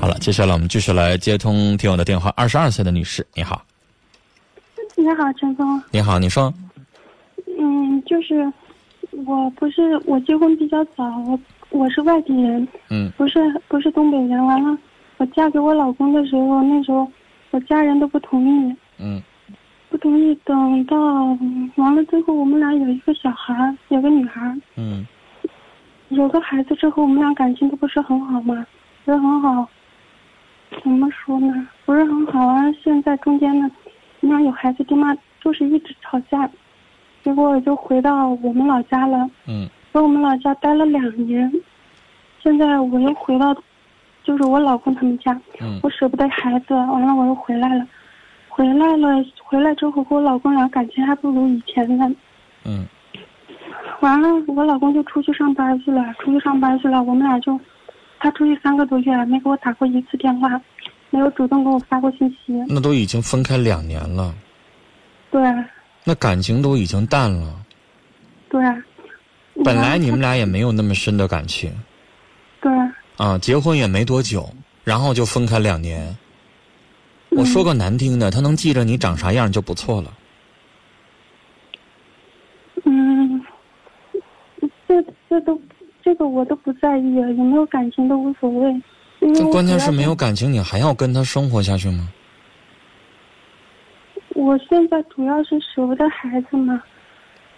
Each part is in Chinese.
好了，接下来我们继续来接通听友的电话。二十二岁的女士，你好。你好，陈峰。你好，你说。嗯，就是我不是我结婚比较早，我我是外地人。嗯。不是不是东北人，完了，我嫁给我老公的时候，那时候我家人都不同意。嗯。不同意，等到完了之后，我们俩有一个小孩，有个女孩。嗯。有个孩子之后，我们俩感情都不是很好嘛，不是很好。怎么说呢？不是很好啊！现在中间呢，我们俩有孩子，爹妈就是一直吵架，结果我就回到我们老家了。嗯。在我们老家待了两年，现在我又回到，就是我老公他们家。嗯。我舍不得孩子，完了我又回来了。回来了，回来之后和我老公俩感情还不如以前呢。嗯。完了，我老公就出去上班去了，出去上班去了，我们俩就。他出去三个多月，没给我打过一次电话，没有主动给我发过信息。那都已经分开两年了。对。那感情都已经淡了。对。本来你们俩也没有那么深的感情。对。啊，结婚也没多久，然后就分开两年。我说个难听的，他能记着你长啥样就不错了。嗯，这这都。这个我都不在意，有没有感情都无所谓。这关键是没有感情，你还要跟他生活下去吗？我现在主要是舍不得孩子嘛。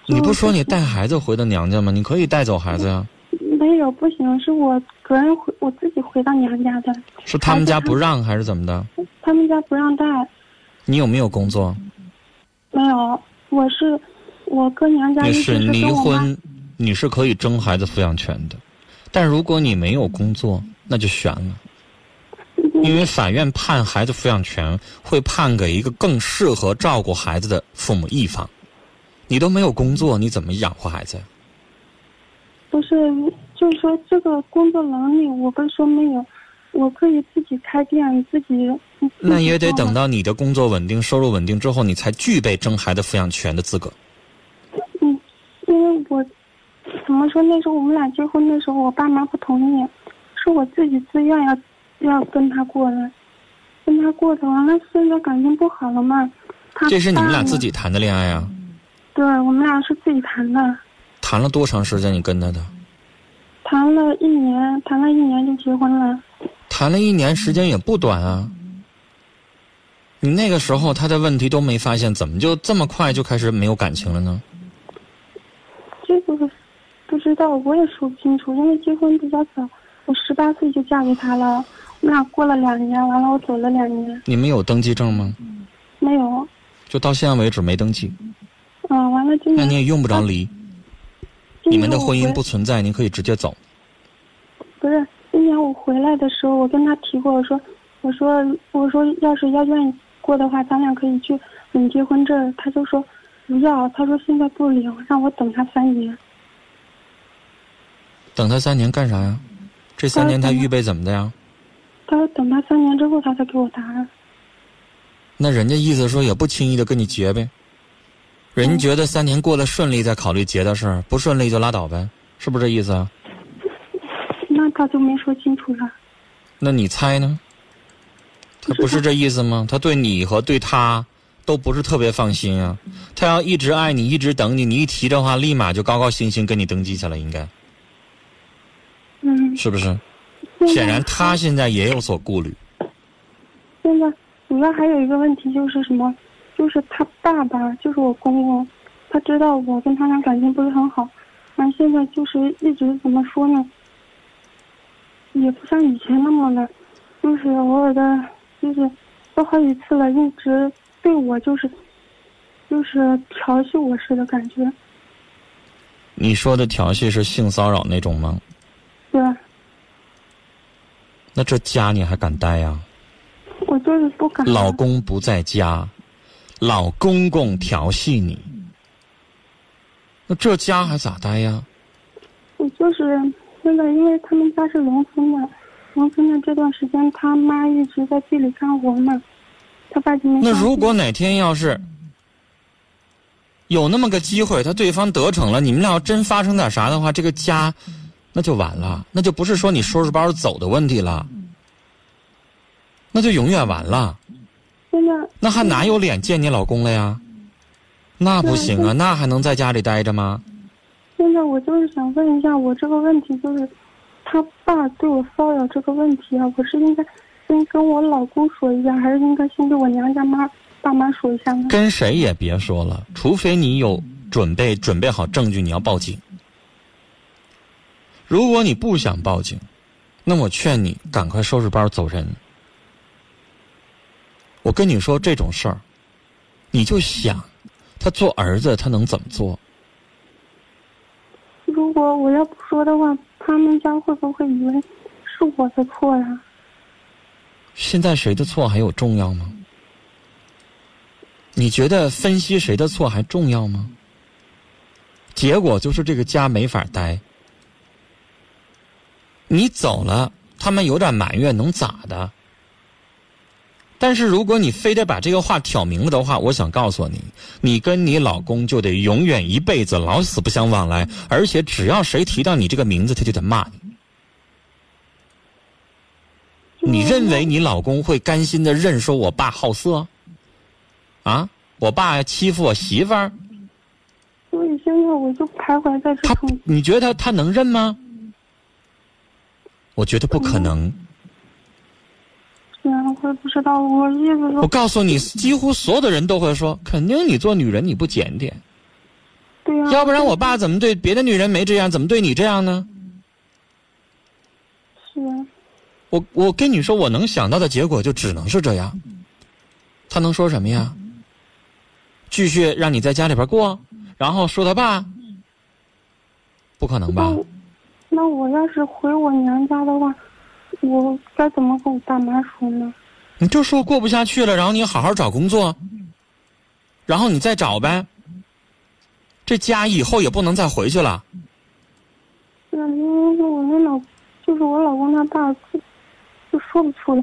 你不说你带孩子回的娘家吗？你可以带走孩子呀。没有，不行，是我个人回，我自己回到娘家的。是他们家不让还是怎么的？他们家不让带。你有没有工作？没有，我是我跟娘家。你是离婚。你是可以争孩子抚养权的，但如果你没有工作，那就悬了。因为法院判孩子抚养权，会判给一个更适合照顾孩子的父母一方。你都没有工作，你怎么养活孩子？不是，就是说这个工作能力，我不是说没有，我可以自己开店，自己。那也得等到你的工作稳定、收入稳定之后，你才具备争孩子抚养权的资格。嗯，因为我。怎么说？那时候我们俩结婚的时候，我爸妈不同意，是我自己自愿要要跟他过的，跟他过的。完了，现在感情不好了嘛？这是你们俩自己谈的恋爱啊？对，我们俩是自己谈的。谈了多长时间？你跟他的？谈了一年，谈了一年就结婚了。谈了一年，时间也不短啊。你那个时候他的问题都没发现，怎么就这么快就开始没有感情了呢？这个。不知道，我也说不清楚，因为结婚比较早，我十八岁就嫁给他了，我们俩过了两年，完了我走了两年。你们有登记证吗？没有。就到现在为止没登记。嗯，完了。那你也用不着离。你们的婚姻不存在，你可以直接走。不是，今年我回来的时候，我跟他提过，我说，我说，我说，要是要愿意过的话，咱俩可以去领结婚证。他就说不要，他说现在不领，让我等他三年。等他三年干啥呀？这三年他预备怎么的呀？他说等他三年之后他才给我答案。那人家意思说也不轻易的跟你结呗，人家觉得三年过得顺利再考虑结的事儿，不顺利就拉倒呗，是不是这意思啊？那他就没说清楚了。那你猜呢？他不是这意思吗？他对你和对他都不是特别放心啊。他要一直爱你，一直等你，你一提这话，立马就高高兴兴跟你登记去了，应该。嗯，是不是？显然他现在也有所顾虑。现在主要还有一个问题就是什么？就是他爸爸，就是我公公，他知道我跟他俩感情不是很好，完现在就是一直怎么说呢？也不像以前那么的，就是偶尔的，就是都好几次了，一直对我就是就是调戏我似的感觉。你说的调戏是性骚扰那种吗？对，那这家你还敢待呀？我就是不敢。老公不在家，老公公调戏你，那这家还咋待呀？我就是现在，因为他们家是农村的，农村的这段时间，他妈一直在地里干活嘛，他爸就没。那如果哪天要是有那么个机会，他对方得逞了，你们俩要真发生点啥的话，这个家。那就完了，那就不是说你收拾包走的问题了，那就永远完了。现在那还哪有脸见你老公了呀？那不行啊，那还能在家里待着吗？现在我就是想问一下，我这个问题就是，他爸对我骚扰这个问题啊，我是应该先跟我老公说一下，还是应该先跟我娘家妈爸妈说一下呢？跟谁也别说了，除非你有准备准备好证据，你要报警。如果你不想报警，那我劝你赶快收拾包走人。我跟你说这种事儿，你就想，他做儿子他能怎么做？如果我要不说的话，他们家会不会以为是我的错呀？现在谁的错还有重要吗？你觉得分析谁的错还重要吗？结果就是这个家没法待。你走了，他们有点埋怨，能咋的？但是如果你非得把这个话挑明了的话，我想告诉你，你跟你老公就得永远一辈子老死不相往来，而且只要谁提到你这个名字，他就得骂你。你认为你老公会甘心的认说我爸好色？啊，我爸欺负我媳妇儿？所以现在我就徘徊在这他，你觉得他他能认吗？我觉得不可能。虽然我也不知道，我意思我，告诉你，几乎所有的人都会说，肯定你做女人你不检点，对呀、要不然我爸怎么对别的女人没这样，怎么对你这样呢？是啊，我我跟你说，我能想到的结果就只能是这样。他能说什么呀？继续让你在家里边过，然后说他爸？不可能吧那？我要是回我娘家的话，我该怎么跟我爸妈说呢？你就说过不下去了，然后你好好找工作，然后你再找呗。这家以后也不能再回去了。是啊，因为我那老，就是我老公他爸就就说不出来，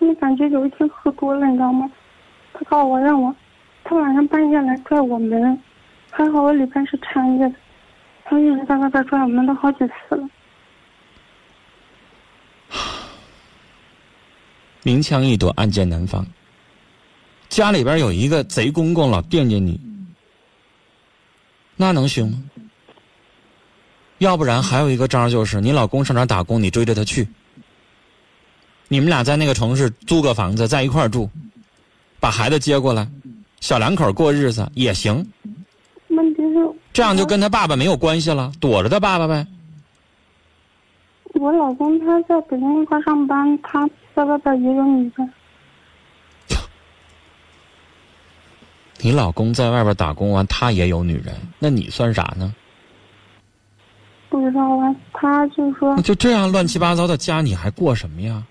因为感觉有一天喝多了，你知道吗？他告诉我让我，他晚上半夜来拽我门，还好我里边是掺着的，他一直在外边拽我们都好几次了。明枪易躲，暗箭难防。家里边有一个贼公公老惦记你，那能行吗？要不然还有一个招儿就是，你老公上哪打工，你追着他去。你们俩在那个城市租个房子，在一块儿住，把孩子接过来，小两口过日子也行。这样就跟他爸爸没有关系了，躲着他爸爸呗。我老公他在北京一块上班，他在外边也有女人。你老公在外边打工完，他也有女人，那你算啥呢？不知道啊，他就说，就这样乱七八糟的家，你还过什么呀？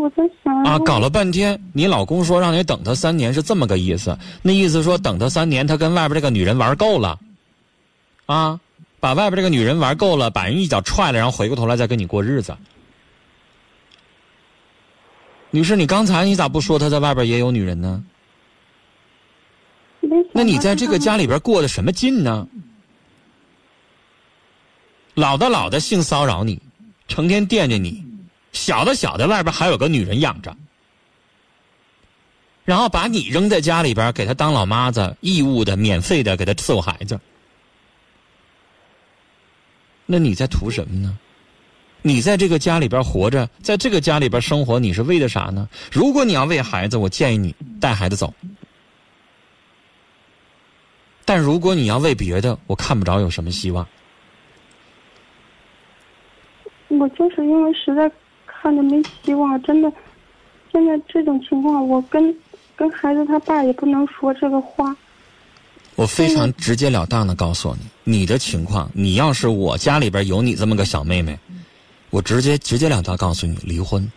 我在想啊，搞了半天，你老公说让你等他三年是这么个意思，那意思说等他三年，他跟外边这个女人玩够了，啊，把外边这个女人玩够了，把人一脚踹了，然后回过头来再跟你过日子。女士，你刚才你咋不说他在外边也有女人呢？那你在这个家里边过的什么劲呢？老的老的性骚扰你，成天惦着你；小的小的外边还有个女人养着，然后把你扔在家里边，给他当老妈子，义务的、免费的给他伺候孩子。那你在图什么呢？你在这个家里边活着，在这个家里边生活，你是为的啥呢？如果你要为孩子，我建议你带孩子走。但如果你要为别的，我看不着有什么希望。我就是因为实在看着没希望，真的，现在这种情况，我跟跟孩子他爸也不能说这个话。我非常直截了当的告诉你，你的情况，你要是我家里边有你这么个小妹妹，我直接直截了当告诉你离婚。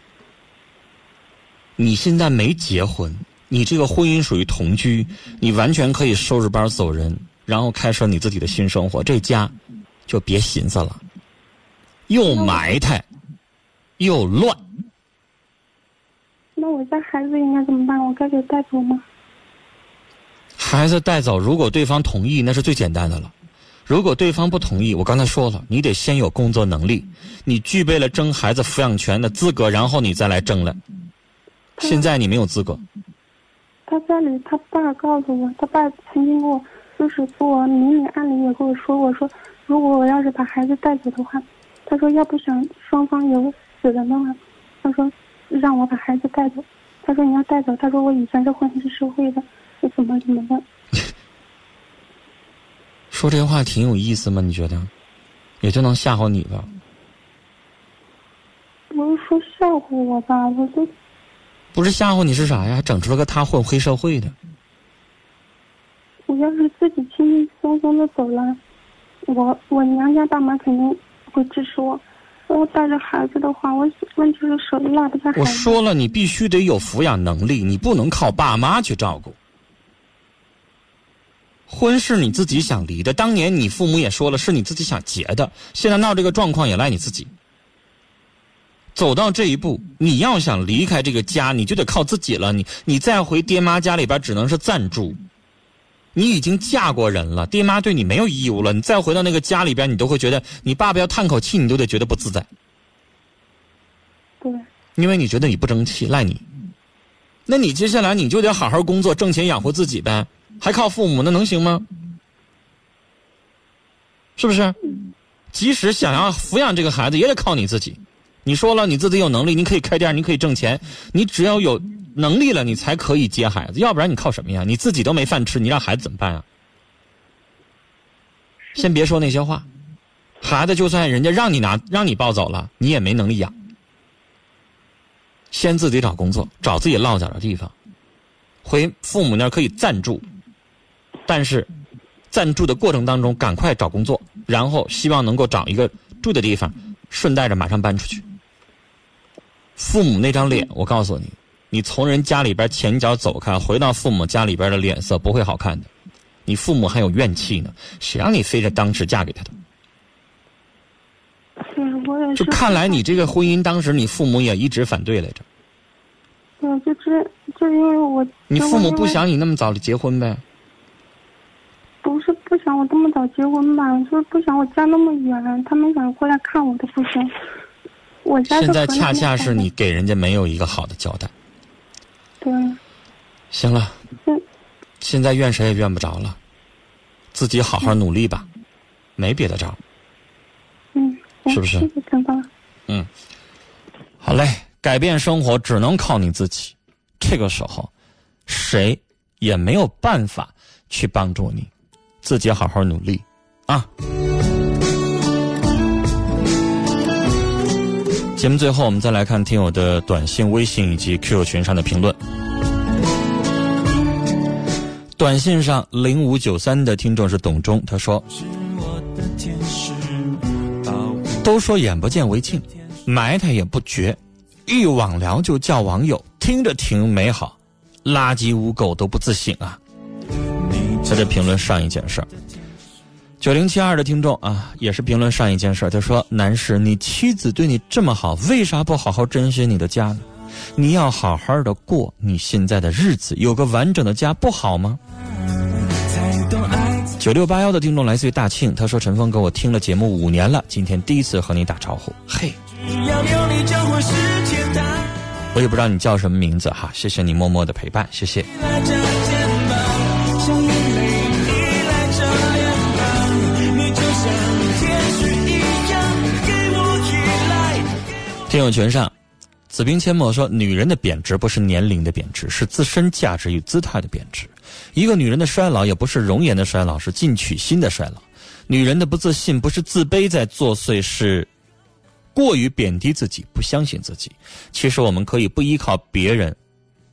你现在没结婚，你这个婚姻属于同居，你完全可以收拾包走人，然后开始你自己的新生活，这家就别寻思了，又埋汰，又乱。那我家孩子应该怎么办？我该给带走吗？孩子带走，如果对方同意，那是最简单的了。如果对方不同意，我刚才说了，你得先有工作能力，你具备了争孩子抚养权的资格，然后你再来争了。现在你没有资格。他家里他爸告诉我，他爸曾经跟我就是给我明里暗里也跟我说过，说如果我要是把孩子带走的话，他说要不想双方有死人的话，他说让我把孩子带走。他说你要带走，他说我以前是混黑社会的，怎么怎么的。说这话挺有意思吗？你觉得？也就能吓唬你吧？不是说吓唬我吧？我都不是吓唬你是啥呀？整出了个他混黑社会的。我要是自己轻轻松松的走了，我我娘家爸妈肯定会支持我。我带着孩子的话，我问题是手里拉不下。我说了，你必须得有抚养能力，你不能靠爸妈去照顾。婚是你自己想离的，当年你父母也说了是你自己想结的，现在闹这个状况也赖你自己。走到这一步，你要想离开这个家，你就得靠自己了。你你再回爹妈家里边，只能是暂住。你已经嫁过人了，爹妈对你没有义务了。你再回到那个家里边，你都会觉得你爸爸要叹口气，你都得觉得不自在。对。因为你觉得你不争气，赖你。那你接下来你就得好好工作，挣钱养活自己呗。还靠父母，那能行吗？是不是？即使想要抚养这个孩子，也得靠你自己。你说了，你自己有能力，你可以开店，你可以挣钱。你只要有能力了，你才可以接孩子。要不然你靠什么呀？你自己都没饭吃，你让孩子怎么办啊？先别说那些话，孩子就算人家让你拿，让你抱走了，你也没能力养。先自己找工作，找自己落脚的地方，回父母那儿可以暂住。但是，暂住的过程当中，赶快找工作，然后希望能够找一个住的地方，顺带着马上搬出去。父母那张脸，我告诉你，你从人家里边前脚走开，回到父母家里边的脸色不会好看的。你父母还有怨气呢，谁让你非得当时嫁给他的？我也是。就看来你这个婚姻，当时你父母也一直反对来着。对，就是就因为我。你父母不想你那么早的结婚呗？不是不想我这么早结婚吧，就是不想我家那么远，他们想过来看我都不行。我家现在恰恰是你给人家没有一个好的交代。对。行了。嗯。现在怨谁也怨不着了，自己好好努力吧，没别的招。嗯。是不是？谢谢陈芳。嗯。好嘞，改变生活只能靠你自己。这个时候，谁也没有办法去帮助你。自己好好努力，啊！节目最后，我们再来看听友的短信、微信以及 QQ 群上的评论。短信上零五九三的听众是董忠，他说：“都说眼不见为净，埋汰也不绝，一网聊就叫网友，听着挺美好，垃圾污垢都不自省啊。”他在评论上一件事儿，九零七二的听众啊，也是评论上一件事儿。他说：“男士，你妻子对你这么好，为啥不好好珍惜你的家呢？你要好好的过你现在的日子，有个完整的家不好吗？”九六八幺的听众来自于大庆，他说：“陈峰哥，我听了节目五年了，今天第一次和你打招呼。”嘿，我也不知道你叫什么名字哈，谢谢你默默的陪伴，谢谢。听友群上，子冰阡陌说：“女人的贬值不是年龄的贬值，是自身价值与姿态的贬值。一个女人的衰老也不是容颜的衰老，是进取心的衰老。女人的不自信不是自卑在作祟，是过于贬低自己，不相信自己。其实我们可以不依靠别人，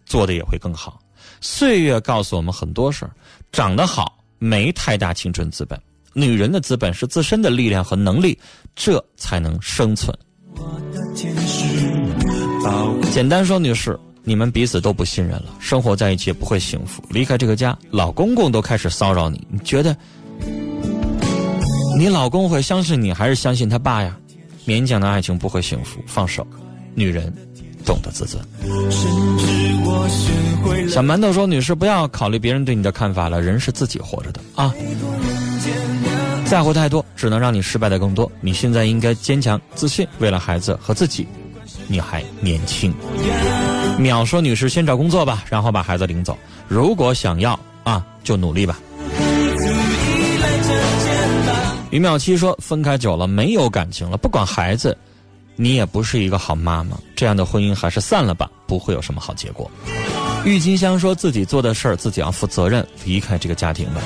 做的也会更好。岁月告诉我们很多事儿，长得好没太大青春资本。女人的资本是自身的力量和能力，这才能生存。”我的天使简单说，女士，你们彼此都不信任了，生活在一起也不会幸福。离开这个家，老公公都开始骚扰你，你觉得你老公会相信你，还是相信他爸呀？勉强的爱情不会幸福，放手。女人懂得自尊。小馒头说：“女士，不要考虑别人对你的看法了，人是自己活着的啊。”在乎太多，只能让你失败的更多。你现在应该坚强自信，为了孩子和自己，你还年轻。淼说：“女士，先找工作吧，然后把孩子领走。如果想要啊，就努力吧。”于淼七说：“分开久了，没有感情了，不管孩子，你也不是一个好妈妈。这样的婚姻还是散了吧，不会有什么好结果。”郁金香说自己做的事儿自己要负责任，离开这个家庭吧。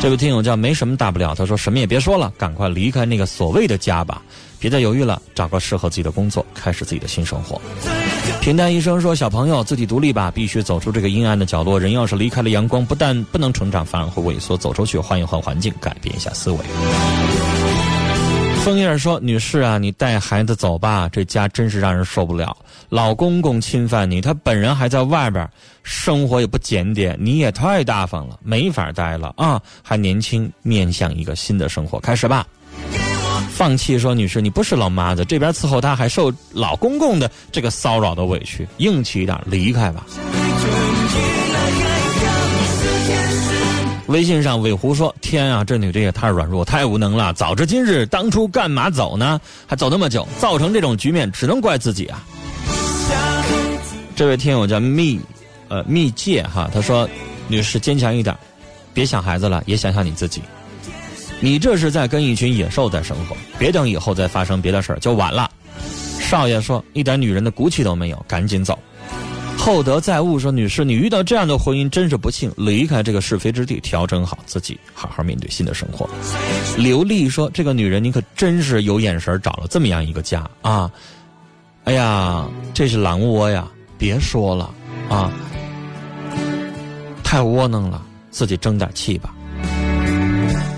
这位听友叫没什么大不了，他说什么也别说了，赶快离开那个所谓的家吧，别再犹豫了，找个适合自己的工作，开始自己的新生活。平淡医生说小朋友自己独立吧，必须走出这个阴暗的角落。人要是离开了阳光，不但不能成长，反而会萎缩。走出去，换一换环境，改变一下思维。枫叶说：“女士啊，你带孩子走吧，这家真是让人受不了。老公公侵犯你，他本人还在外边，生活也不检点，你也太大方了，没法待了啊！还年轻，面向一个新的生活，开始吧。”放弃说：“女士，你不是老妈子，这边伺候她，还受老公公的这个骚扰的委屈，硬气一点，离开吧。”微信上尾狐说：“天啊，这女的也太软弱，太无能了！早知今日，当初干嘛走呢？还走那么久，造成这种局面，只能怪自己啊！”这位听友叫蜜，呃，蜜界哈，他说：“女士坚强一点，别想孩子了，也想想你自己。你这是在跟一群野兽在生活，别等以后再发生别的事儿就晚了。”少爷说：“一点女人的骨气都没有，赶紧走。”厚德载物说：“女士，你遇到这样的婚姻真是不幸，离开这个是非之地，调整好自己，好好面对新的生活。”刘丽说：“这个女人，你可真是有眼神，找了这么样一个家啊！哎呀，这是狼窝呀！别说了啊，太窝囊了，自己争点气吧。”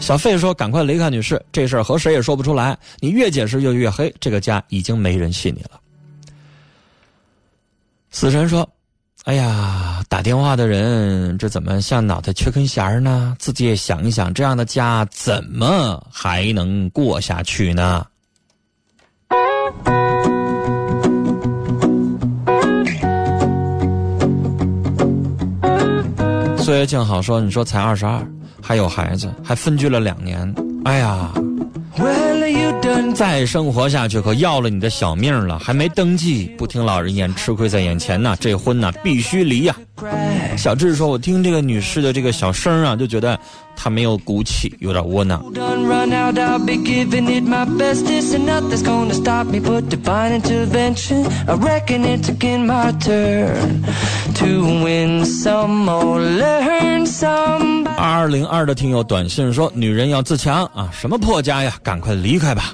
小费说：“赶快离开，女士，这事儿和谁也说不出来，你越解释就越黑，这个家已经没人信你了。”死神说。哎呀，打电话的人这怎么像脑袋缺根弦呢？自己也想一想，这样的家怎么还能过下去呢？岁月静好说：“你说才二十二，还有孩子，还分居了两年，哎呀。”再生活下去可要了你的小命了，还没登记，不听老人言，吃亏在眼前呐！这婚呐必须离呀！小智说：“我听这个女士的这个小声啊，就觉得她没有骨气，有点窝囊。”二二零二的听友短信说：“女人要自强啊，什么破家呀，赶快离开吧。”